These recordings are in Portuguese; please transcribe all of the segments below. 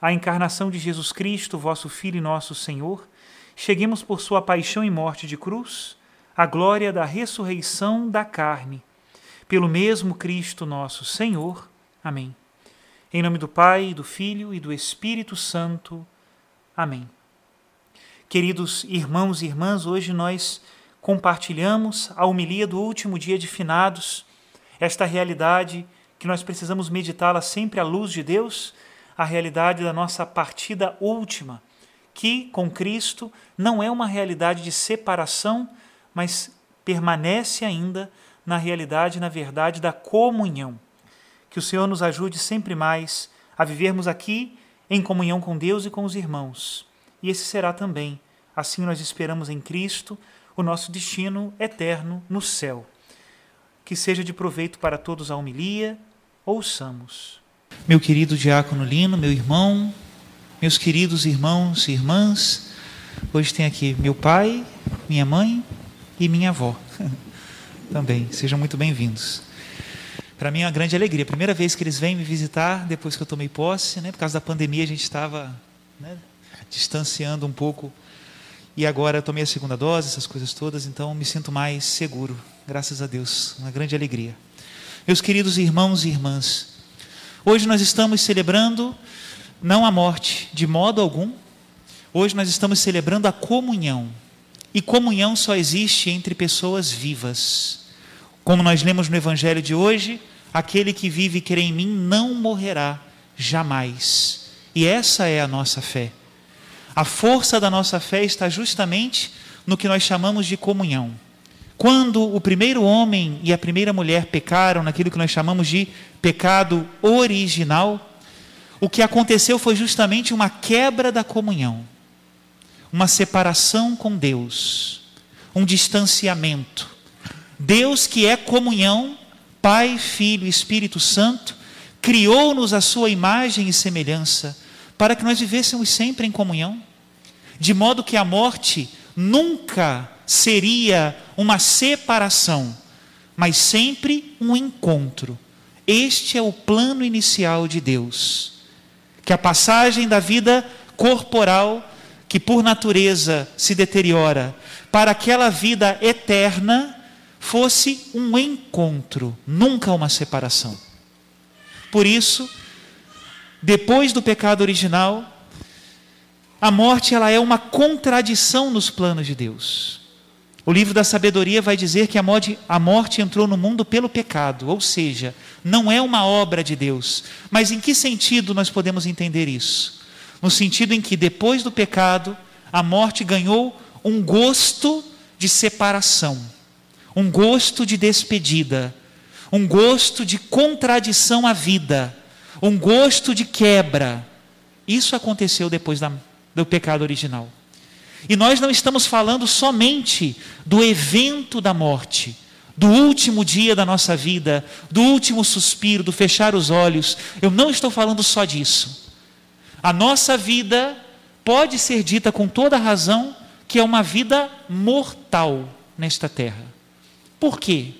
a encarnação de Jesus Cristo, vosso Filho e nosso Senhor, cheguemos por sua paixão e morte de cruz à glória da ressurreição da carne. Pelo mesmo Cristo nosso Senhor. Amém. Em nome do Pai, do Filho e do Espírito Santo. Amém. Queridos irmãos e irmãs, hoje nós compartilhamos a homilia do último dia de finados, esta realidade que nós precisamos meditá-la sempre à luz de Deus a realidade da nossa partida última, que com Cristo não é uma realidade de separação, mas permanece ainda na realidade, na verdade da comunhão. Que o Senhor nos ajude sempre mais a vivermos aqui em comunhão com Deus e com os irmãos. E esse será também, assim nós esperamos em Cristo, o nosso destino eterno no céu. Que seja de proveito para todos a homilia, ouçamos meu querido diácono Lino, meu irmão, meus queridos irmãos e irmãs. Hoje tem aqui meu pai, minha mãe e minha avó também. Sejam muito bem-vindos. Para mim é uma grande alegria. Primeira vez que eles vêm me visitar depois que eu tomei posse, né? Por causa da pandemia a gente estava né, distanciando um pouco. E agora eu tomei a segunda dose, essas coisas todas, então me sinto mais seguro. Graças a Deus. Uma grande alegria. Meus queridos irmãos e irmãs, Hoje nós estamos celebrando não a morte, de modo algum. Hoje nós estamos celebrando a comunhão. E comunhão só existe entre pessoas vivas. Como nós lemos no Evangelho de hoje, aquele que vive e crê em mim não morrerá jamais. E essa é a nossa fé. A força da nossa fé está justamente no que nós chamamos de comunhão. Quando o primeiro homem e a primeira mulher pecaram naquilo que nós chamamos de pecado original, o que aconteceu foi justamente uma quebra da comunhão, uma separação com Deus, um distanciamento. Deus, que é comunhão, Pai, Filho e Espírito Santo, criou-nos a sua imagem e semelhança para que nós vivêssemos sempre em comunhão, de modo que a morte nunca seria uma separação, mas sempre um encontro. Este é o plano inicial de Deus. Que a passagem da vida corporal, que por natureza se deteriora, para aquela vida eterna, fosse um encontro, nunca uma separação. Por isso, depois do pecado original, a morte ela é uma contradição nos planos de Deus. O livro da sabedoria vai dizer que a morte, entrou no mundo pelo pecado, ou seja, não é uma obra de Deus. Mas em que sentido nós podemos entender isso? No sentido em que depois do pecado, a morte ganhou um gosto de separação, um gosto de despedida, um gosto de contradição à vida, um gosto de quebra. Isso aconteceu depois da, do pecado original. E nós não estamos falando somente do evento da morte, do último dia da nossa vida, do último suspiro, do fechar os olhos. Eu não estou falando só disso. A nossa vida pode ser dita com toda razão que é uma vida mortal nesta terra. Por quê?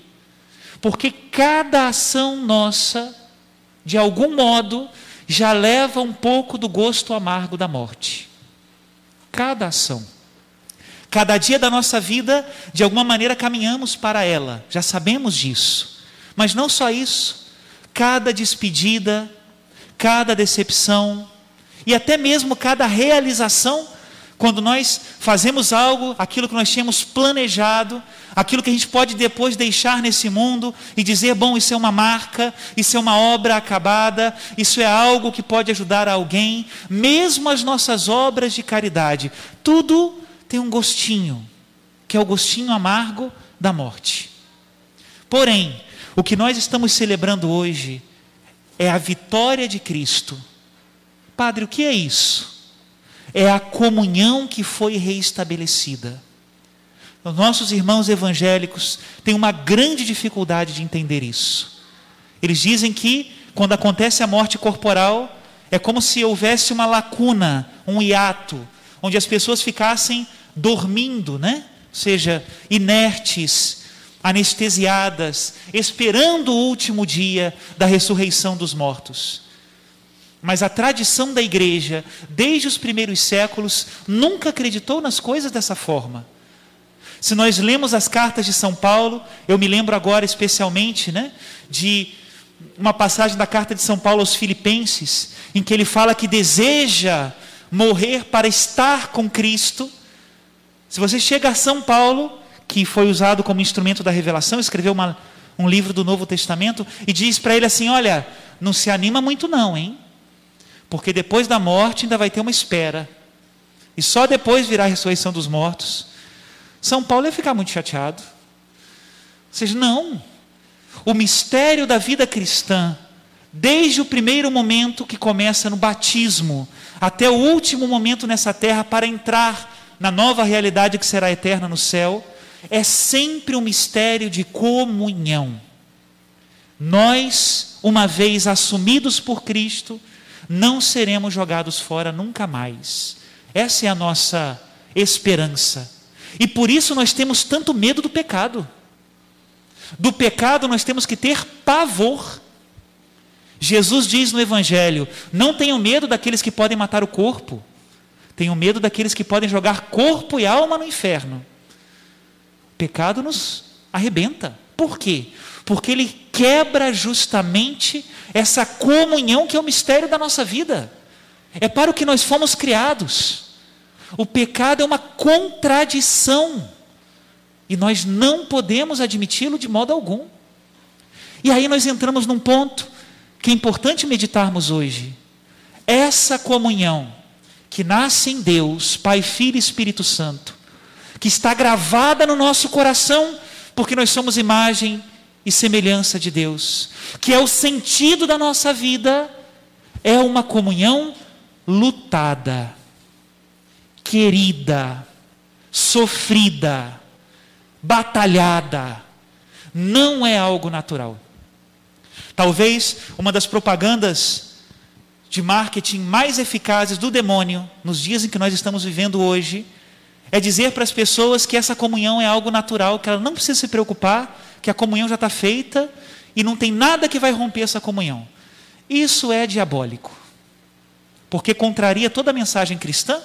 Porque cada ação nossa, de algum modo, já leva um pouco do gosto amargo da morte. Cada ação. Cada dia da nossa vida, de alguma maneira, caminhamos para ela, já sabemos disso. Mas não só isso, cada despedida, cada decepção e até mesmo cada realização quando nós fazemos algo, aquilo que nós tínhamos planejado, aquilo que a gente pode depois deixar nesse mundo e dizer: bom, isso é uma marca, isso é uma obra acabada, isso é algo que pode ajudar alguém, mesmo as nossas obras de caridade, tudo tem um gostinho, que é o gostinho amargo da morte. Porém, o que nós estamos celebrando hoje é a vitória de Cristo. Padre, o que é isso? é a comunhão que foi reestabelecida. Os nossos irmãos evangélicos têm uma grande dificuldade de entender isso. Eles dizem que, quando acontece a morte corporal, é como se houvesse uma lacuna, um hiato, onde as pessoas ficassem dormindo, né? Ou seja, inertes, anestesiadas, esperando o último dia da ressurreição dos mortos. Mas a tradição da igreja, desde os primeiros séculos, nunca acreditou nas coisas dessa forma. Se nós lemos as cartas de São Paulo, eu me lembro agora especialmente né, de uma passagem da carta de São Paulo aos Filipenses, em que ele fala que deseja morrer para estar com Cristo. Se você chega a São Paulo, que foi usado como instrumento da revelação, escreveu uma, um livro do Novo Testamento, e diz para ele assim: Olha, não se anima muito, não, hein? Porque depois da morte ainda vai ter uma espera. E só depois virá a ressurreição dos mortos. São Paulo ia ficar muito chateado. Seja, não. O mistério da vida cristã, desde o primeiro momento que começa no batismo, até o último momento nessa terra para entrar na nova realidade que será eterna no céu, é sempre um mistério de comunhão. Nós, uma vez assumidos por Cristo, não seremos jogados fora nunca mais. Essa é a nossa esperança. E por isso nós temos tanto medo do pecado. Do pecado nós temos que ter pavor. Jesus diz no Evangelho: não tenham medo daqueles que podem matar o corpo, tenham medo daqueles que podem jogar corpo e alma no inferno. O pecado nos arrebenta. Por quê? Porque ele quebra justamente essa comunhão que é o mistério da nossa vida. É para o que nós fomos criados. O pecado é uma contradição. E nós não podemos admiti-lo de modo algum. E aí nós entramos num ponto que é importante meditarmos hoje. Essa comunhão que nasce em Deus, Pai, Filho e Espírito Santo, que está gravada no nosso coração, porque nós somos imagem e semelhança de Deus, que é o sentido da nossa vida, é uma comunhão lutada, querida, sofrida, batalhada. Não é algo natural. Talvez uma das propagandas de marketing mais eficazes do demônio nos dias em que nós estamos vivendo hoje é dizer para as pessoas que essa comunhão é algo natural, que ela não precisa se preocupar, que a comunhão já está feita e não tem nada que vai romper essa comunhão. Isso é diabólico, porque contraria toda a mensagem cristã.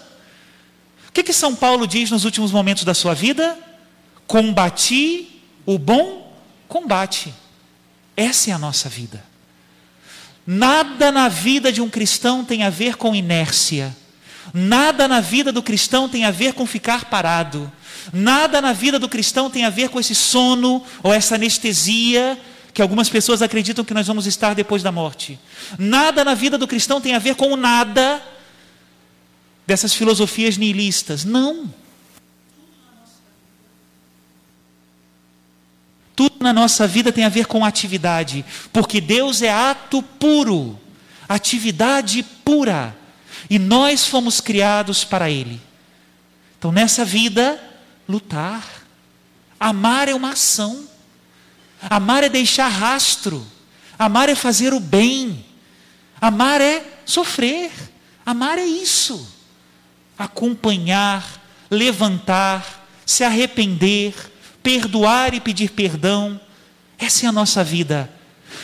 O que, que São Paulo diz nos últimos momentos da sua vida? Combati o bom combate. Essa é a nossa vida. Nada na vida de um cristão tem a ver com inércia. Nada na vida do cristão tem a ver com ficar parado. Nada na vida do cristão tem a ver com esse sono ou essa anestesia que algumas pessoas acreditam que nós vamos estar depois da morte. Nada na vida do cristão tem a ver com o nada dessas filosofias nihilistas. Não. Tudo na nossa vida tem a ver com atividade, porque Deus é ato puro, atividade pura, e nós fomos criados para Ele. Então, nessa vida, lutar. Amar é uma ação. Amar é deixar rastro. Amar é fazer o bem. Amar é sofrer. Amar é isso. Acompanhar, levantar, se arrepender, perdoar e pedir perdão. Essa é a nossa vida.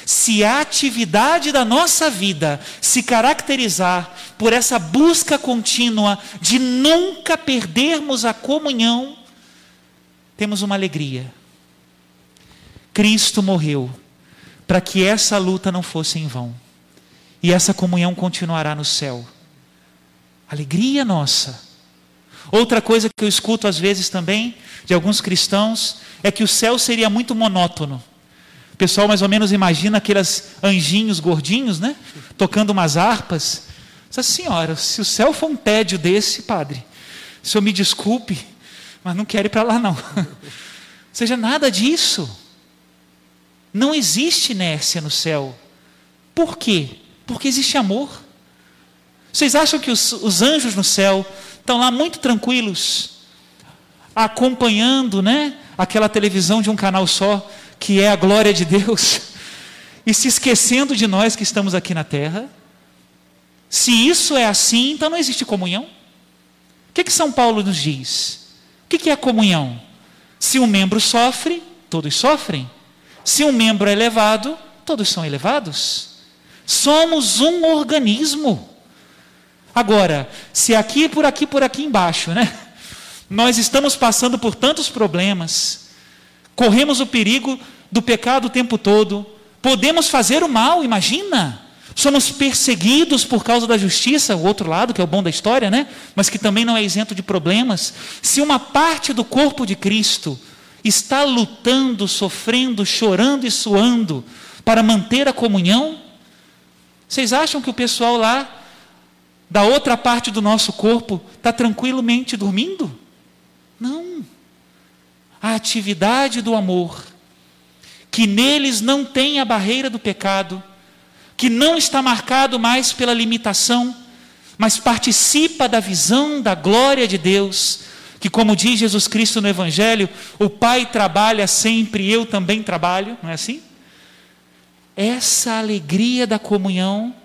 Se a atividade da nossa vida se caracterizar por essa busca contínua de nunca perdermos a comunhão, temos uma alegria. Cristo morreu para que essa luta não fosse em vão. E essa comunhão continuará no céu. Alegria nossa. Outra coisa que eu escuto às vezes também de alguns cristãos é que o céu seria muito monótono. O pessoal mais ou menos imagina aqueles anjinhos gordinhos, né? Tocando umas harpas. Essa senhora, se o céu for um tédio desse, padre, o senhor me desculpe, mas não quero ir para lá não. seja nada disso. Não existe inércia no céu. Por quê? Porque existe amor. Vocês acham que os, os anjos no céu estão lá muito tranquilos, acompanhando, né, aquela televisão de um canal só, que é a glória de Deus, e se esquecendo de nós que estamos aqui na terra? Se isso é assim, então não existe comunhão. O que, que São Paulo nos diz? O que, que é comunhão? Se um membro sofre, todos sofrem. Se um membro é elevado, todos são elevados. Somos um organismo. Agora, se aqui, por aqui, por aqui embaixo, né? Nós estamos passando por tantos problemas, corremos o perigo do pecado o tempo todo, podemos fazer o mal, imagina. Somos perseguidos por causa da justiça, o outro lado, que é o bom da história, né? Mas que também não é isento de problemas. Se uma parte do corpo de Cristo está lutando, sofrendo, chorando e suando para manter a comunhão? Vocês acham que o pessoal lá, da outra parte do nosso corpo, está tranquilamente dormindo? Não. A atividade do amor, que neles não tem a barreira do pecado, que não está marcado mais pela limitação, mas participa da visão da glória de Deus, que, como diz Jesus Cristo no Evangelho, o Pai trabalha sempre, eu também trabalho, não é assim? Essa alegria da comunhão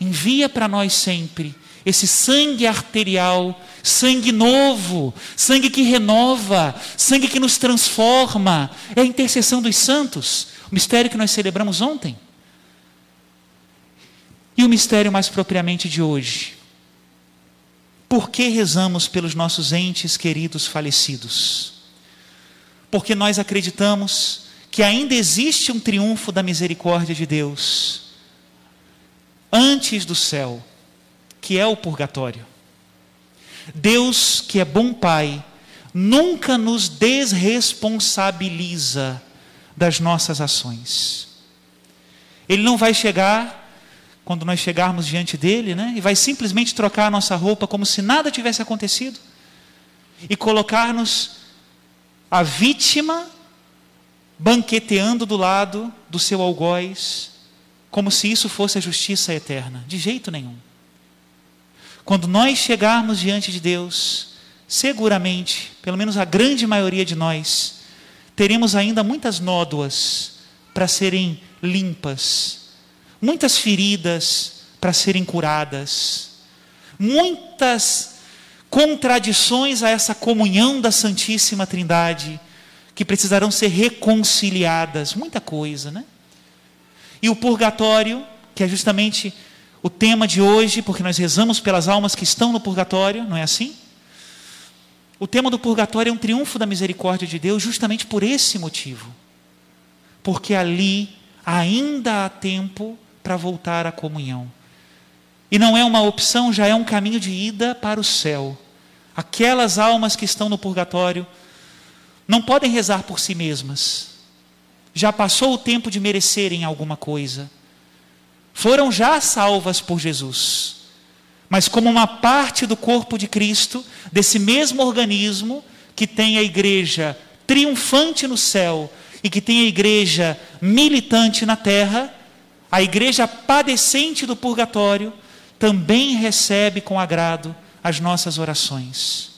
envia para nós sempre esse sangue arterial, sangue novo, sangue que renova, sangue que nos transforma. É a intercessão dos santos, o mistério que nós celebramos ontem. E o mistério mais propriamente de hoje, por que rezamos pelos nossos entes queridos falecidos? Porque nós acreditamos que ainda existe um triunfo da misericórdia de Deus antes do céu, que é o purgatório. Deus, que é bom Pai, nunca nos desresponsabiliza das nossas ações. Ele não vai chegar quando nós chegarmos diante dele, né? E vai simplesmente trocar a nossa roupa como se nada tivesse acontecido e colocar-nos a vítima banqueteando do lado do seu algoz, como se isso fosse a justiça eterna. De jeito nenhum. Quando nós chegarmos diante de Deus, seguramente, pelo menos a grande maioria de nós, teremos ainda muitas nódoas para serem limpas muitas feridas para serem curadas, muitas contradições a essa comunhão da Santíssima Trindade que precisarão ser reconciliadas, muita coisa, né? E o purgatório, que é justamente o tema de hoje, porque nós rezamos pelas almas que estão no purgatório, não é assim? O tema do purgatório é um triunfo da misericórdia de Deus, justamente por esse motivo. Porque ali ainda há tempo para voltar à comunhão. E não é uma opção, já é um caminho de ida para o céu. Aquelas almas que estão no purgatório não podem rezar por si mesmas. Já passou o tempo de merecerem alguma coisa. Foram já salvas por Jesus. Mas como uma parte do corpo de Cristo, desse mesmo organismo que tem a igreja triunfante no céu e que tem a igreja militante na terra, a igreja padecente do purgatório também recebe com agrado as nossas orações.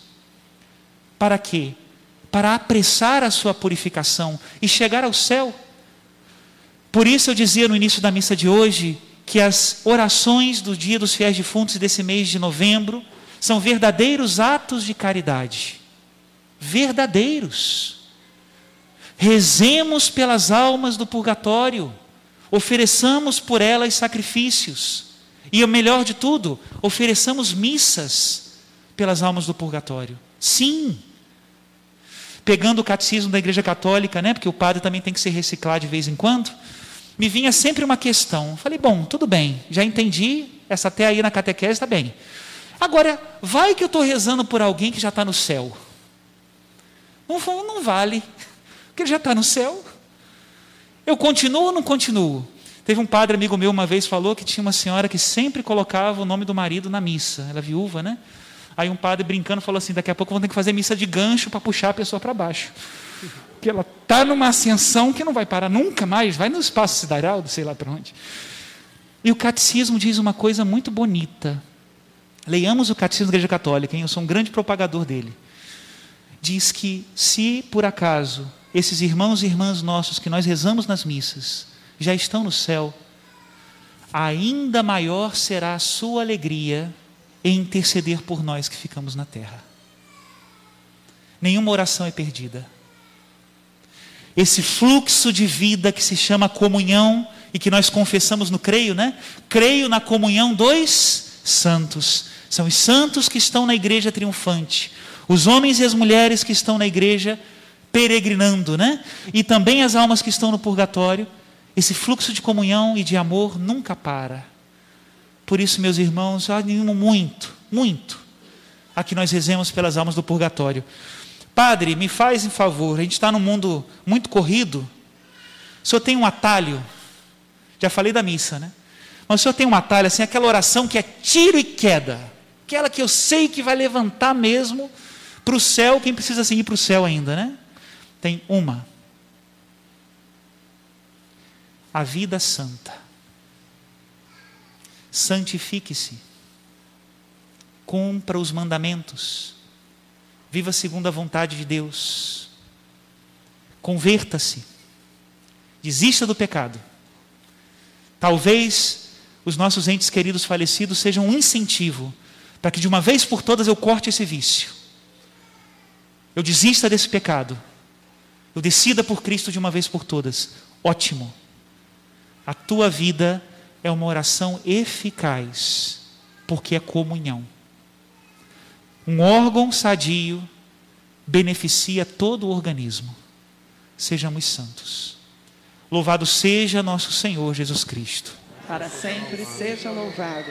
Para quê? Para apressar a sua purificação e chegar ao céu. Por isso eu dizia no início da missa de hoje que as orações do Dia dos Fiéis Defuntos desse mês de novembro são verdadeiros atos de caridade. verdadeiros. Rezemos pelas almas do purgatório, ofereçamos por elas sacrifícios, e o melhor de tudo, ofereçamos missas pelas almas do purgatório. Sim. Pegando o catecismo da Igreja Católica, né, porque o padre também tem que se reciclar de vez em quando, me vinha sempre uma questão. Falei, bom, tudo bem, já entendi, essa até aí na catequese está bem. Agora, vai que eu estou rezando por alguém que já está no céu. Não, não vale, porque ele já está no céu. Eu continuo ou não continuo? Teve um padre amigo meu uma vez falou que tinha uma senhora que sempre colocava o nome do marido na missa. Ela é viúva, né? Aí um padre brincando falou assim: daqui a pouco vão ter que fazer missa de gancho para puxar a pessoa para baixo. Porque ela está numa ascensão que não vai parar nunca mais, vai no espaço sideral, sei lá para onde. E o catecismo diz uma coisa muito bonita. Leiamos o catecismo da Igreja Católica, hein? eu sou um grande propagador dele. Diz que se por acaso esses irmãos e irmãs nossos que nós rezamos nas missas já estão no céu, ainda maior será a sua alegria em interceder por nós que ficamos na terra. Nenhuma oração é perdida. Esse fluxo de vida que se chama comunhão e que nós confessamos no creio, né? Creio na comunhão dos santos. São os santos que estão na igreja triunfante, os homens e as mulheres que estão na igreja peregrinando, né? E também as almas que estão no purgatório. Esse fluxo de comunhão e de amor nunca para. Por isso, meus irmãos, animo muito, muito, a que nós rezemos pelas almas do purgatório. Padre, me faz em favor, a gente está num mundo muito corrido. O senhor tem um atalho? Já falei da missa, né? Mas o senhor tem um atalho, assim, aquela oração que é tiro e queda. Aquela que eu sei que vai levantar mesmo para o céu, quem precisa seguir para o céu ainda, né? Tem uma. A vida santa santifique-se, cumpra os mandamentos, viva segundo a vontade de Deus, converta-se, desista do pecado. Talvez os nossos entes queridos falecidos sejam um incentivo para que de uma vez por todas eu corte esse vício. Eu desista desse pecado. Eu decida por Cristo de uma vez por todas. Ótimo. A tua vida é uma oração eficaz, porque é comunhão. Um órgão sadio beneficia todo o organismo. Sejamos santos. Louvado seja nosso Senhor Jesus Cristo. Para sempre seja louvado.